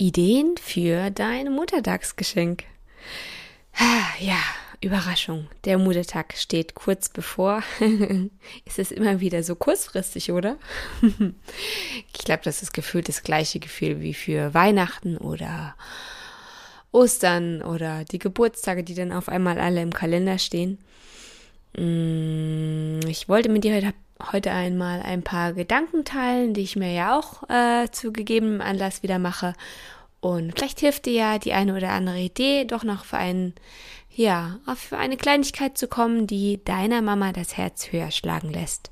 Ideen für dein Muttertagsgeschenk. Ja, Überraschung. Der Muttertag steht kurz bevor. ist es immer wieder so kurzfristig, oder? ich glaube, das ist gefühlt das gleiche Gefühl wie für Weihnachten oder Ostern oder die Geburtstage, die dann auf einmal alle im Kalender stehen. Mm, ich wollte mit dir heute, heute einmal ein paar Gedanken teilen, die ich mir ja auch äh, zu gegebenem Anlass wieder mache. Und vielleicht hilft dir ja die eine oder andere Idee, doch noch für einen, ja, auf eine Kleinigkeit zu kommen, die deiner Mama das Herz höher schlagen lässt.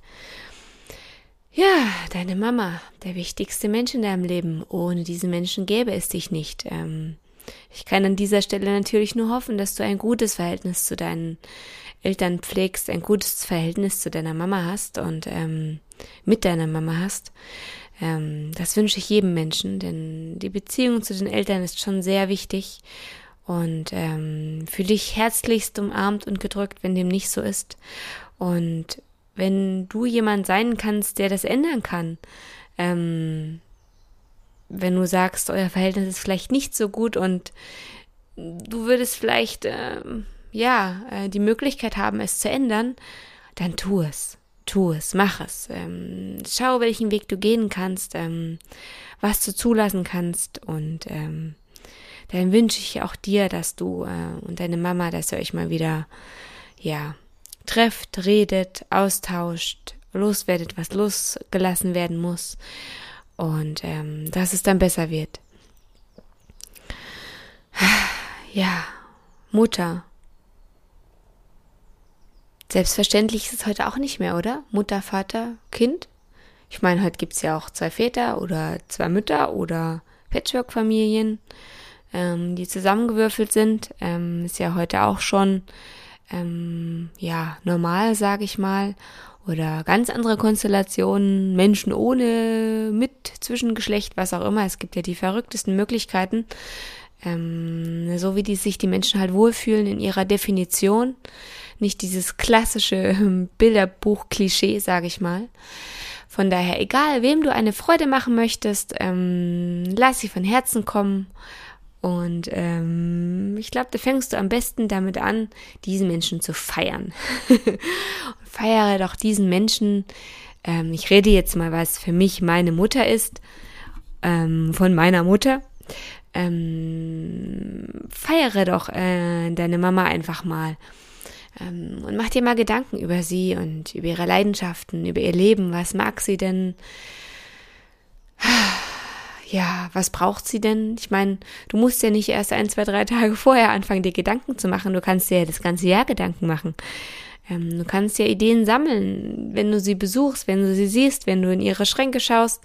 Ja, deine Mama, der wichtigste Mensch in deinem Leben. Ohne diesen Menschen gäbe es dich nicht. Ähm, ich kann an dieser Stelle natürlich nur hoffen, dass du ein gutes Verhältnis zu deinen Eltern pflegst, ein gutes Verhältnis zu deiner Mama hast und ähm, mit deiner Mama hast. Ähm, das wünsche ich jedem Menschen, denn die Beziehung zu den Eltern ist schon sehr wichtig. Und ähm, fühle dich herzlichst umarmt und gedrückt, wenn dem nicht so ist. Und wenn du jemand sein kannst, der das ändern kann, ähm, wenn du sagst, euer Verhältnis ist vielleicht nicht so gut und du würdest vielleicht äh, ja äh, die Möglichkeit haben, es zu ändern, dann tu es. Tu es, mach es. Ähm, schau, welchen Weg du gehen kannst, ähm, was du zulassen kannst. Und ähm, dann wünsche ich auch dir, dass du äh, und deine Mama, dass ihr euch mal wieder, ja, trefft, redet, austauscht, loswerdet, was losgelassen werden muss. Und ähm, dass es dann besser wird. Ja, Mutter, Selbstverständlich ist es heute auch nicht mehr, oder? Mutter, Vater, Kind. Ich meine, heute gibt's ja auch zwei Väter oder zwei Mütter oder Patchwork-Familien, ähm, die zusammengewürfelt sind. Ähm, ist ja heute auch schon ähm, ja normal, sage ich mal. Oder ganz andere Konstellationen, Menschen ohne, mit, Zwischengeschlecht, was auch immer. Es gibt ja die verrücktesten Möglichkeiten. Ähm, so wie die sich die Menschen halt wohlfühlen in ihrer Definition nicht dieses klassische ähm, Bilderbuch-Klischee, sage ich mal. Von daher, egal wem du eine Freude machen möchtest, ähm, lass sie von Herzen kommen. Und ähm, ich glaube, da fängst du am besten damit an, diesen Menschen zu feiern. Feiere doch diesen Menschen. Ähm, ich rede jetzt mal, was für mich meine Mutter ist, ähm, von meiner Mutter. Ähm, feiere doch äh, deine Mama einfach mal. Ähm, und mach dir mal Gedanken über sie und über ihre Leidenschaften, über ihr Leben. Was mag sie denn? Ja, was braucht sie denn? Ich meine, du musst ja nicht erst ein, zwei, drei Tage vorher anfangen, dir Gedanken zu machen. Du kannst dir ja das ganze Jahr Gedanken machen. Ähm, du kannst ja Ideen sammeln, wenn du sie besuchst, wenn du sie siehst, wenn du in ihre Schränke schaust.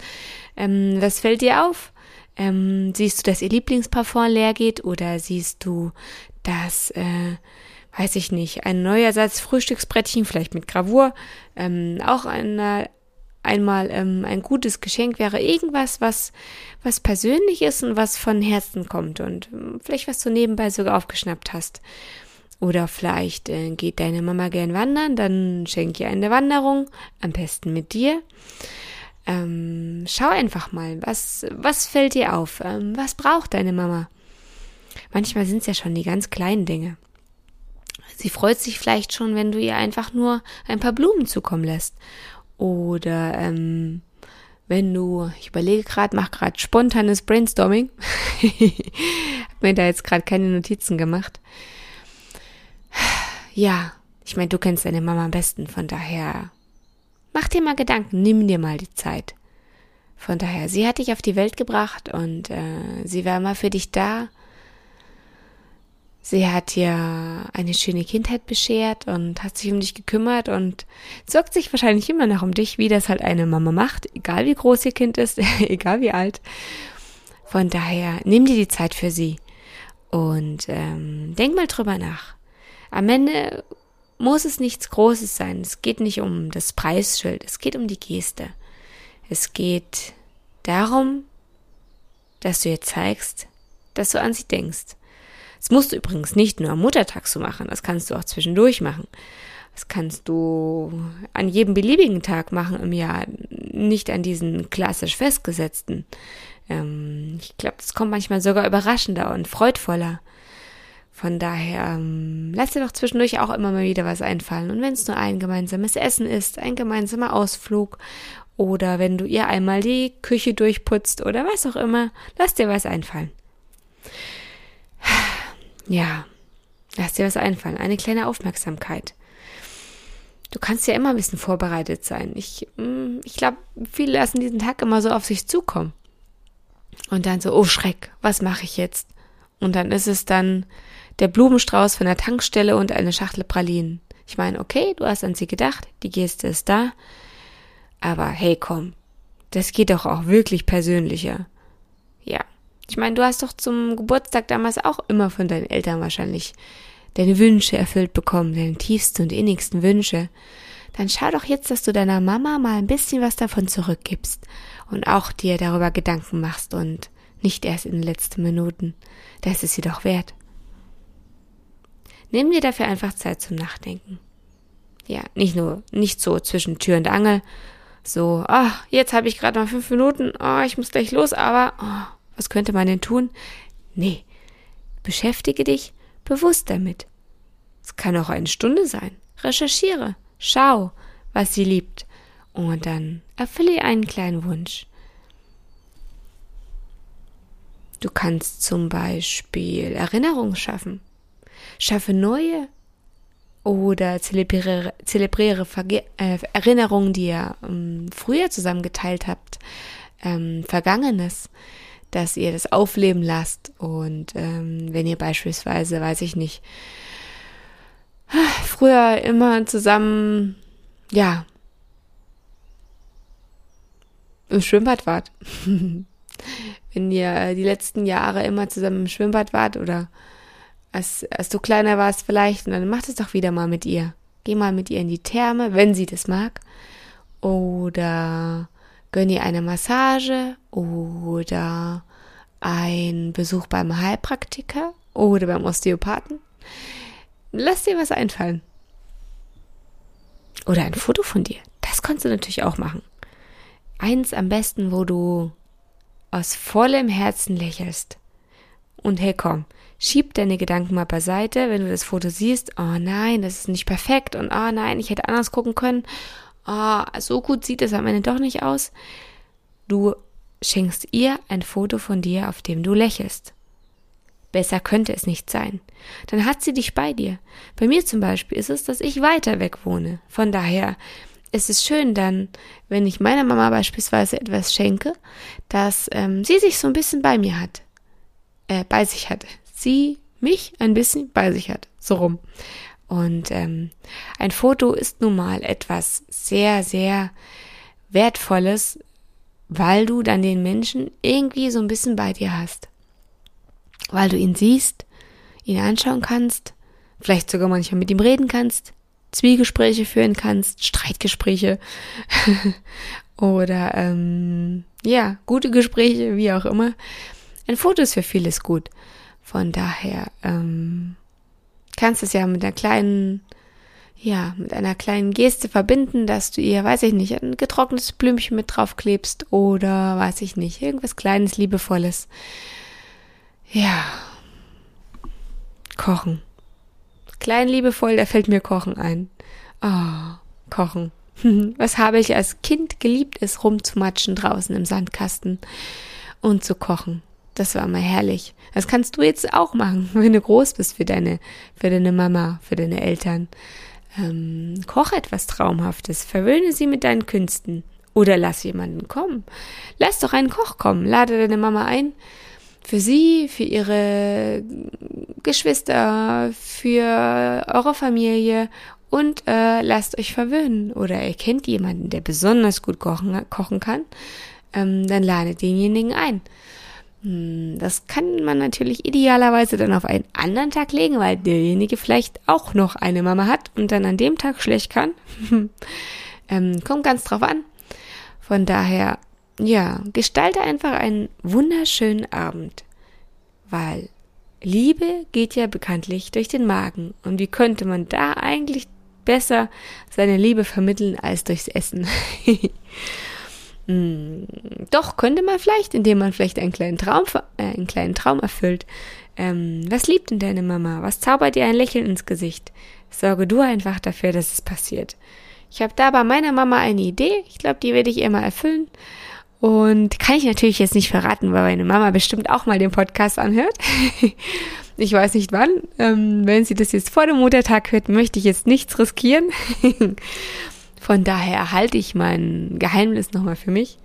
Ähm, was fällt dir auf? Siehst du, dass ihr Lieblingsparfum leer geht oder siehst du, dass äh, weiß ich nicht, ein neuer Satz Frühstücksbrettchen, vielleicht mit Gravur, ähm, auch eine, einmal ähm, ein gutes Geschenk wäre irgendwas, was, was persönlich ist und was von Herzen kommt und ähm, vielleicht was du nebenbei sogar aufgeschnappt hast. Oder vielleicht äh, geht deine Mama gern wandern, dann schenk ihr eine Wanderung, am besten mit dir. Ähm, schau einfach mal, was, was fällt dir auf? Ähm, was braucht deine Mama? Manchmal sind es ja schon die ganz kleinen Dinge. Sie freut sich vielleicht schon, wenn du ihr einfach nur ein paar Blumen zukommen lässt. Oder ähm, wenn du, ich überlege gerade, mach gerade spontanes Brainstorming. hab mir da jetzt gerade keine Notizen gemacht. Ja, ich meine, du kennst deine Mama am besten, von daher mach dir mal Gedanken, nimm dir mal die Zeit. Von daher, sie hat dich auf die Welt gebracht und äh, sie war immer für dich da Sie hat dir eine schöne Kindheit beschert und hat sich um dich gekümmert und sorgt sich wahrscheinlich immer noch um dich, wie das halt eine Mama macht, egal wie groß ihr Kind ist, egal wie alt. Von daher, nimm dir die Zeit für sie und ähm, denk mal drüber nach. Am Ende muss es nichts Großes sein. Es geht nicht um das Preisschild, es geht um die Geste. Es geht darum, dass du ihr zeigst, dass du an sie denkst das musst du übrigens nicht nur am Muttertag so machen, das kannst du auch zwischendurch machen. Das kannst du an jedem beliebigen Tag machen im Jahr, nicht an diesen klassisch festgesetzten. Ähm, ich glaube, das kommt manchmal sogar überraschender und freudvoller. Von daher ähm, lass dir doch zwischendurch auch immer mal wieder was einfallen. Und wenn es nur ein gemeinsames Essen ist, ein gemeinsamer Ausflug oder wenn du ihr einmal die Küche durchputzt oder was auch immer, lass dir was einfallen. Ja, lass dir was einfallen. Eine kleine Aufmerksamkeit. Du kannst ja immer ein bisschen vorbereitet sein. Ich, mm, ich glaube, viele lassen diesen Tag immer so auf sich zukommen. Und dann so, oh Schreck, was mache ich jetzt? Und dann ist es dann der Blumenstrauß von der Tankstelle und eine Schachtel Pralinen. Ich meine, okay, du hast an sie gedacht, die Geste ist da. Aber hey, komm, das geht doch auch wirklich persönlicher. Ja, ich meine, du hast doch zum Geburtstag damals auch immer von deinen Eltern wahrscheinlich deine Wünsche erfüllt bekommen, deine tiefsten und innigsten Wünsche. Dann schau doch jetzt, dass du deiner Mama mal ein bisschen was davon zurückgibst und auch dir darüber Gedanken machst und nicht erst in den letzten Minuten. Das ist sie doch wert. Nimm dir dafür einfach Zeit zum Nachdenken. Ja, nicht nur, nicht so zwischen Tür und Angel, so, ah, oh, jetzt habe ich gerade mal fünf Minuten, oh, ich muss gleich los, aber oh, was könnte man denn tun? Nee, beschäftige dich bewusst damit. Es kann auch eine Stunde sein. Recherchiere, schau, was sie liebt, und dann erfülle einen kleinen Wunsch. Du kannst zum Beispiel Erinnerungen schaffen. Schaffe neue oder zelebriere, zelebriere Verge äh, Erinnerungen, die ihr ähm, früher zusammen geteilt habt, ähm, Vergangenes dass ihr das aufleben lasst. Und ähm, wenn ihr beispielsweise, weiß ich nicht, früher immer zusammen, ja, im Schwimmbad wart. wenn ihr die letzten Jahre immer zusammen im Schwimmbad wart oder als, als du kleiner warst vielleicht, und dann macht es doch wieder mal mit ihr. Geh mal mit ihr in die Therme, wenn sie das mag. Oder gönn ihr eine Massage oder ein Besuch beim Heilpraktiker oder beim Osteopathen. Lass dir was einfallen. Oder ein Foto von dir. Das kannst du natürlich auch machen. Eins am besten, wo du aus vollem Herzen lächelst. Und hey komm, schieb deine Gedanken mal beiseite, wenn du das Foto siehst. Oh nein, das ist nicht perfekt. Und oh nein, ich hätte anders gucken können oh, so gut sieht es am Ende doch nicht aus. Du schenkst ihr ein Foto von dir, auf dem du lächelst. Besser könnte es nicht sein. Dann hat sie dich bei dir. Bei mir zum Beispiel ist es, dass ich weiter weg wohne. Von daher ist es schön dann, wenn ich meiner Mama beispielsweise etwas schenke, dass ähm, sie sich so ein bisschen bei mir hat. Äh, bei sich hat. Sie mich ein bisschen bei sich hat. So rum. Und ähm, ein Foto ist nun mal etwas sehr, sehr Wertvolles, weil du dann den Menschen irgendwie so ein bisschen bei dir hast. Weil du ihn siehst, ihn anschauen kannst, vielleicht sogar manchmal mit ihm reden kannst, Zwiegespräche führen kannst, Streitgespräche oder ähm, ja, gute Gespräche, wie auch immer. Ein Foto ist für vieles gut. Von daher ähm, kannst es ja mit einer kleinen, ja, mit einer kleinen Geste verbinden, dass du ihr, weiß ich nicht, ein getrocknetes Blümchen mit draufklebst oder, weiß ich nicht, irgendwas Kleines, Liebevolles. Ja. Kochen. Klein, liebevoll, da fällt mir Kochen ein. Oh, Kochen. Was habe ich als Kind geliebt, es rumzumatschen draußen im Sandkasten und zu kochen. Das war mal herrlich. Das kannst du jetzt auch machen, wenn du groß bist für deine, für deine Mama, für deine Eltern. Ähm, koch etwas Traumhaftes, verwöhne sie mit deinen Künsten. Oder lass jemanden kommen. Lass doch einen Koch kommen, lade deine Mama ein Für sie, für ihre Geschwister, für eure Familie und äh, lasst euch verwöhnen. Oder ihr kennt jemanden, der besonders gut kochen, kochen kann, ähm, dann ladet denjenigen ein. Hm, das kann man natürlich idealerweise dann auf einen anderen Tag legen, weil derjenige vielleicht auch noch eine Mama hat und dann an dem Tag schlecht kann. ähm, kommt ganz drauf an. Von daher, ja, gestalte einfach einen wunderschönen Abend, weil Liebe geht ja bekanntlich durch den Magen. Und wie könnte man da eigentlich besser seine Liebe vermitteln als durchs Essen? hm, doch, könnte man vielleicht, indem man vielleicht einen kleinen Traum, äh, einen kleinen Traum erfüllt. Ähm, was liebt denn deine Mama? Was zaubert dir ein Lächeln ins Gesicht? Sorge du einfach dafür, dass es passiert. Ich habe da bei meiner Mama eine Idee. Ich glaube, die werde ich ihr mal erfüllen. Und kann ich natürlich jetzt nicht verraten, weil meine Mama bestimmt auch mal den Podcast anhört. ich weiß nicht wann. Ähm, wenn sie das jetzt vor dem Muttertag hört, möchte ich jetzt nichts riskieren. Von daher halte ich mein Geheimnis nochmal für mich.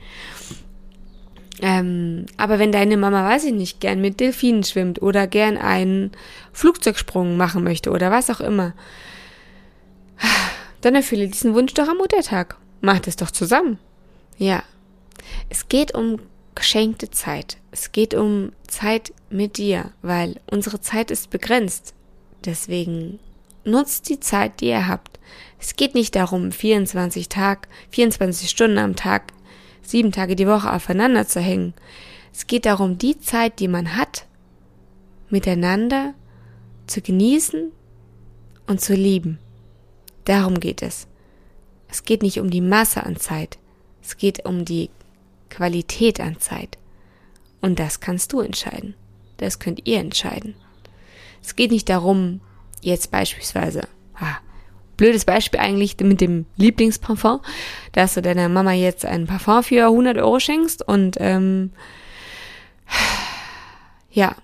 Ähm, aber wenn deine Mama, weiß ich nicht, gern mit Delfinen schwimmt oder gern einen Flugzeugsprung machen möchte oder was auch immer, dann erfülle diesen Wunsch doch am Muttertag. Macht es doch zusammen. Ja, es geht um geschenkte Zeit. Es geht um Zeit mit dir, weil unsere Zeit ist begrenzt. Deswegen nutzt die Zeit, die ihr habt. Es geht nicht darum, 24 Tag, 24 Stunden am Tag, sieben Tage die Woche aufeinander zu hängen. Es geht darum, die Zeit, die man hat, miteinander zu genießen und zu lieben. Darum geht es. Es geht nicht um die Masse an Zeit. Es geht um die Qualität an Zeit. Und das kannst du entscheiden. Das könnt ihr entscheiden. Es geht nicht darum, jetzt beispielsweise, ah, blödes Beispiel eigentlich mit dem Lieblingsparfum, dass du deiner Mama jetzt ein Parfum für 100 Euro schenkst und ähm, ja,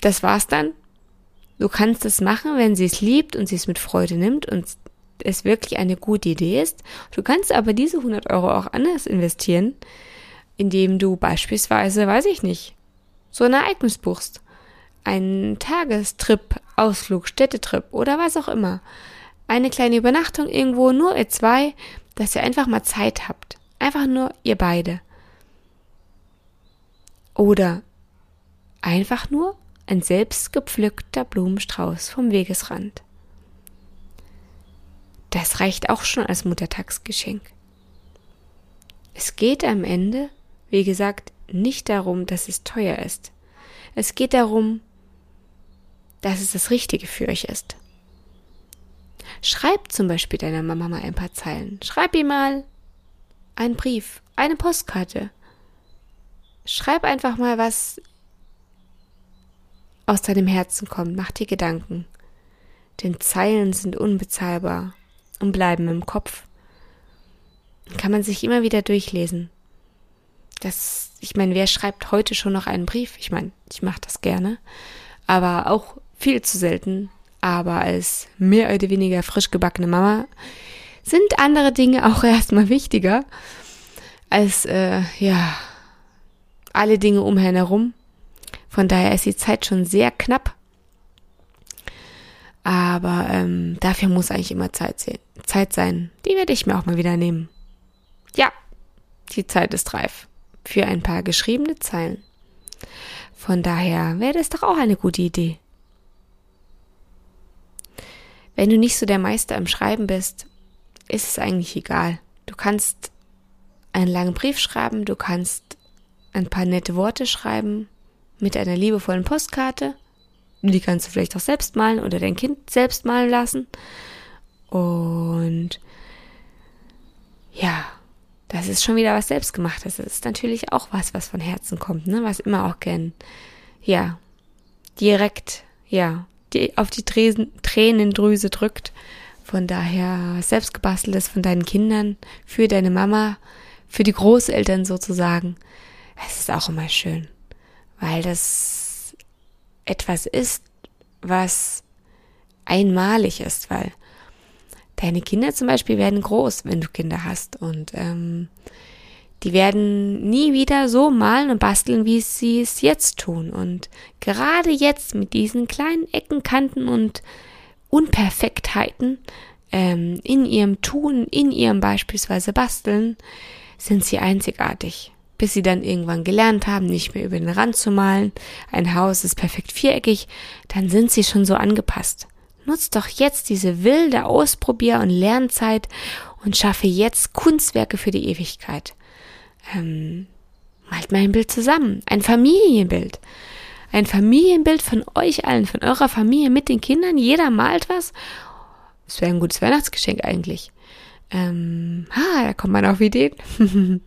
das war's dann. Du kannst es machen, wenn sie es liebt und sie es mit Freude nimmt und es wirklich eine gute Idee ist. Du kannst aber diese 100 Euro auch anders investieren, indem du beispielsweise, weiß ich nicht, so ein Ereignis buchst. Einen Tagestrip, Ausflug, Städtetrip oder was auch immer. Eine kleine Übernachtung irgendwo, nur ihr zwei, dass ihr einfach mal Zeit habt. Einfach nur ihr beide. Oder einfach nur ein selbst gepflückter Blumenstrauß vom Wegesrand. Das reicht auch schon als Muttertagsgeschenk. Es geht am Ende, wie gesagt, nicht darum, dass es teuer ist. Es geht darum, dass es das Richtige für euch ist. Schreib zum Beispiel deiner Mama mal ein paar Zeilen. Schreib ihr mal einen Brief, eine Postkarte. Schreib einfach mal, was aus deinem Herzen kommt. Mach dir Gedanken. Denn Zeilen sind unbezahlbar und bleiben im Kopf. Kann man sich immer wieder durchlesen. Das, ich meine, wer schreibt heute schon noch einen Brief? Ich meine, ich mache das gerne, aber auch viel zu selten. Aber als mehr oder weniger frisch gebackene Mama sind andere Dinge auch erstmal wichtiger als äh, ja alle Dinge umher herum. Von daher ist die Zeit schon sehr knapp. Aber ähm, dafür muss eigentlich immer Zeit, sehen, Zeit sein. Die werde ich mir auch mal wieder nehmen. Ja, die Zeit ist reif für ein paar geschriebene Zeilen. Von daher wäre das doch auch eine gute Idee. Wenn du nicht so der Meister im Schreiben bist, ist es eigentlich egal. Du kannst einen langen Brief schreiben, du kannst ein paar nette Worte schreiben mit einer liebevollen Postkarte die kannst du vielleicht auch selbst malen oder dein Kind selbst malen lassen. Und ja, das ist schon wieder was Selbstgemachtes. Das ist natürlich auch was, was von Herzen kommt, ne? Was immer auch gern, ja, direkt, ja, die, auf die Tresen, Tränendrüse drückt. Von daher selbstgebasteltes von deinen Kindern, für deine Mama, für die Großeltern sozusagen. Es ist auch immer schön, weil das etwas ist, was einmalig ist, weil deine Kinder zum Beispiel werden groß, wenn du Kinder hast und ähm, die werden nie wieder so malen und basteln, wie sie es jetzt tun. Und gerade jetzt mit diesen kleinen Ecken, Kanten und Unperfektheiten ähm, in ihrem Tun, in ihrem beispielsweise Basteln, sind sie einzigartig. Bis sie dann irgendwann gelernt haben, nicht mehr über den Rand zu malen, ein Haus ist perfekt viereckig, dann sind sie schon so angepasst. Nutzt doch jetzt diese wilde Ausprobier- und Lernzeit und schaffe jetzt Kunstwerke für die Ewigkeit. Ähm, malt mal ein Bild zusammen, ein Familienbild. Ein Familienbild von euch allen, von eurer Familie mit den Kindern. Jeder malt was. Das wäre ein gutes Weihnachtsgeschenk eigentlich. Ähm, ah, da kommt man auf Ideen.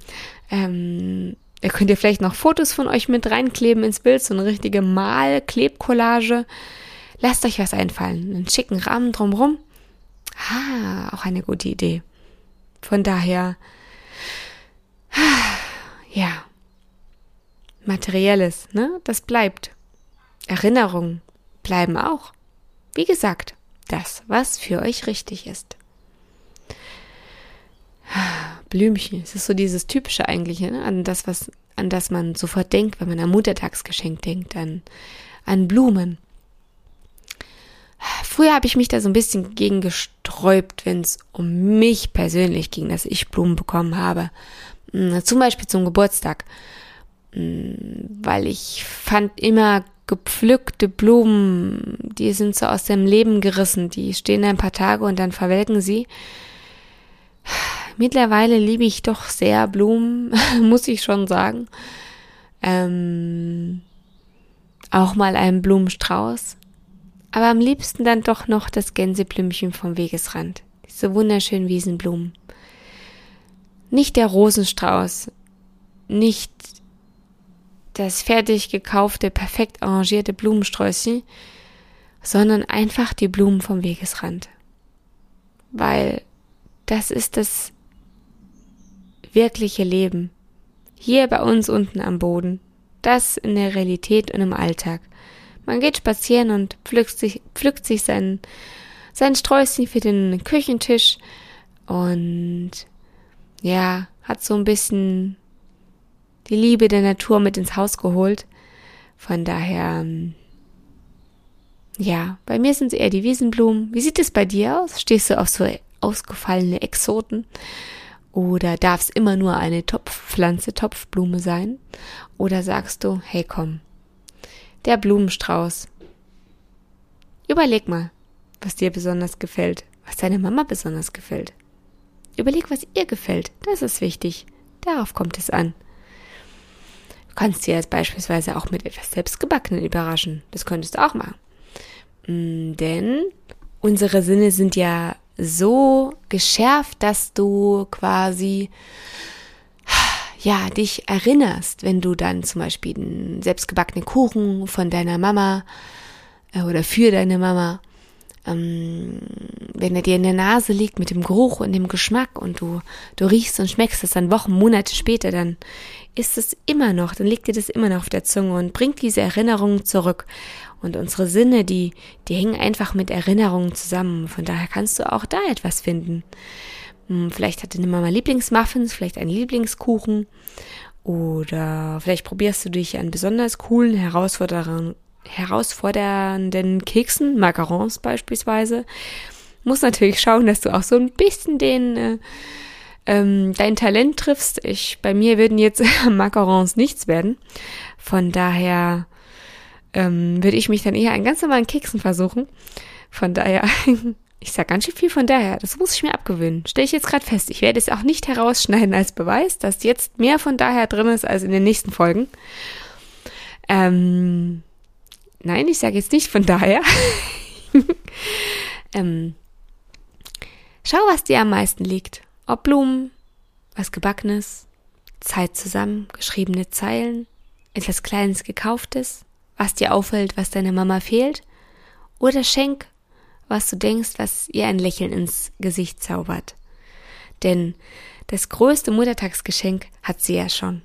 ähm, da könnt ihr vielleicht noch Fotos von euch mit reinkleben ins Bild, so eine richtige Mal-Klebcollage. Lasst euch was einfallen. Einen schicken Rahmen drumrum. Ah, auch eine gute Idee. Von daher, ja, materielles, ne, das bleibt. Erinnerungen bleiben auch. Wie gesagt, das, was für euch richtig ist. Blümchen, es ist so dieses typische eigentlich, ne? an das, was, an das man sofort denkt, wenn man an Muttertagsgeschenk denkt, an, an Blumen. Früher habe ich mich da so ein bisschen gegen gesträubt, wenn es um mich persönlich ging, dass ich Blumen bekommen habe. Hm, zum Beispiel zum Geburtstag. Hm, weil ich fand immer gepflückte Blumen, die sind so aus dem Leben gerissen, die stehen ein paar Tage und dann verwelken sie. Mittlerweile liebe ich doch sehr Blumen, muss ich schon sagen. Ähm, auch mal einen Blumenstrauß. Aber am liebsten dann doch noch das Gänseblümchen vom Wegesrand. Diese wunderschönen Wiesenblumen. Nicht der Rosenstrauß, nicht das fertig gekaufte, perfekt arrangierte Blumensträußchen, sondern einfach die Blumen vom Wegesrand. Weil das ist das wirkliche Leben. Hier bei uns unten am Boden. Das in der Realität und im Alltag. Man geht spazieren und pflückt sich, pflückt sich sein, sein Sträußchen für den Küchentisch und ja, hat so ein bisschen die Liebe der Natur mit ins Haus geholt. Von daher, ähm, ja, bei mir sind es eher die Wiesenblumen. Wie sieht es bei dir aus? Stehst du auf so ausgefallene Exoten? Oder darf es immer nur eine Topfpflanze, Topfblume sein? Oder sagst du, hey komm, der Blumenstrauß. Überleg mal, was dir besonders gefällt, was deiner Mama besonders gefällt. Überleg, was ihr gefällt, das ist wichtig. Darauf kommt es an kannst dir jetzt beispielsweise auch mit etwas Selbstgebackenen überraschen. Das könntest du auch machen. Mm, denn unsere Sinne sind ja so geschärft, dass du quasi ja, dich erinnerst, wenn du dann zum Beispiel einen selbstgebackenen Kuchen von deiner Mama äh, oder für deine Mama ähm, wenn er dir in der Nase liegt mit dem Geruch und dem Geschmack und du, du riechst und schmeckst es dann Wochen, Monate später, dann ist es immer noch, dann liegt dir das immer noch auf der Zunge und bringt diese Erinnerungen zurück. Und unsere Sinne, die, die hängen einfach mit Erinnerungen zusammen. Von daher kannst du auch da etwas finden. Hm, vielleicht hat deine Mama Lieblingsmuffins, vielleicht einen Lieblingskuchen. Oder vielleicht probierst du dich an besonders coolen, herausfordernden, herausfordernden Keksen, Macarons beispielsweise. Muss natürlich schauen, dass du auch so ein bisschen den äh, ähm, dein Talent triffst. Ich, bei mir würden jetzt Macarons nichts werden. Von daher ähm, würde ich mich dann eher an ganz normalen Keksen versuchen. Von daher, ich sag ganz schön viel von daher. Das muss ich mir abgewöhnen. Stelle ich jetzt gerade fest. Ich werde es auch nicht herausschneiden als Beweis, dass jetzt mehr von daher drin ist als in den nächsten Folgen. Ähm, Nein, ich sage jetzt nicht von daher. ähm, schau, was dir am meisten liegt. Ob Blumen, was Gebackenes, Zeit zusammen, geschriebene Zeilen, etwas Kleines Gekauftes, was dir auffällt, was deiner Mama fehlt, oder schenk, was du denkst, was ihr ein Lächeln ins Gesicht zaubert. Denn das größte Muttertagsgeschenk hat sie ja schon.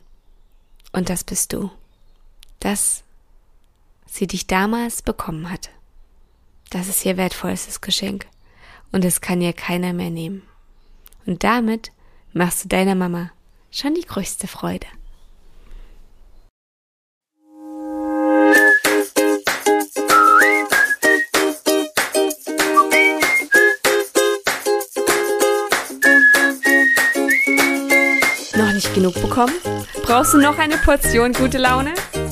Und das bist du. Das sie dich damals bekommen hat. Das ist ihr wertvollstes Geschenk und es kann ihr keiner mehr nehmen. Und damit machst du deiner Mama schon die größte Freude. Noch nicht genug bekommen? Brauchst du noch eine Portion gute Laune?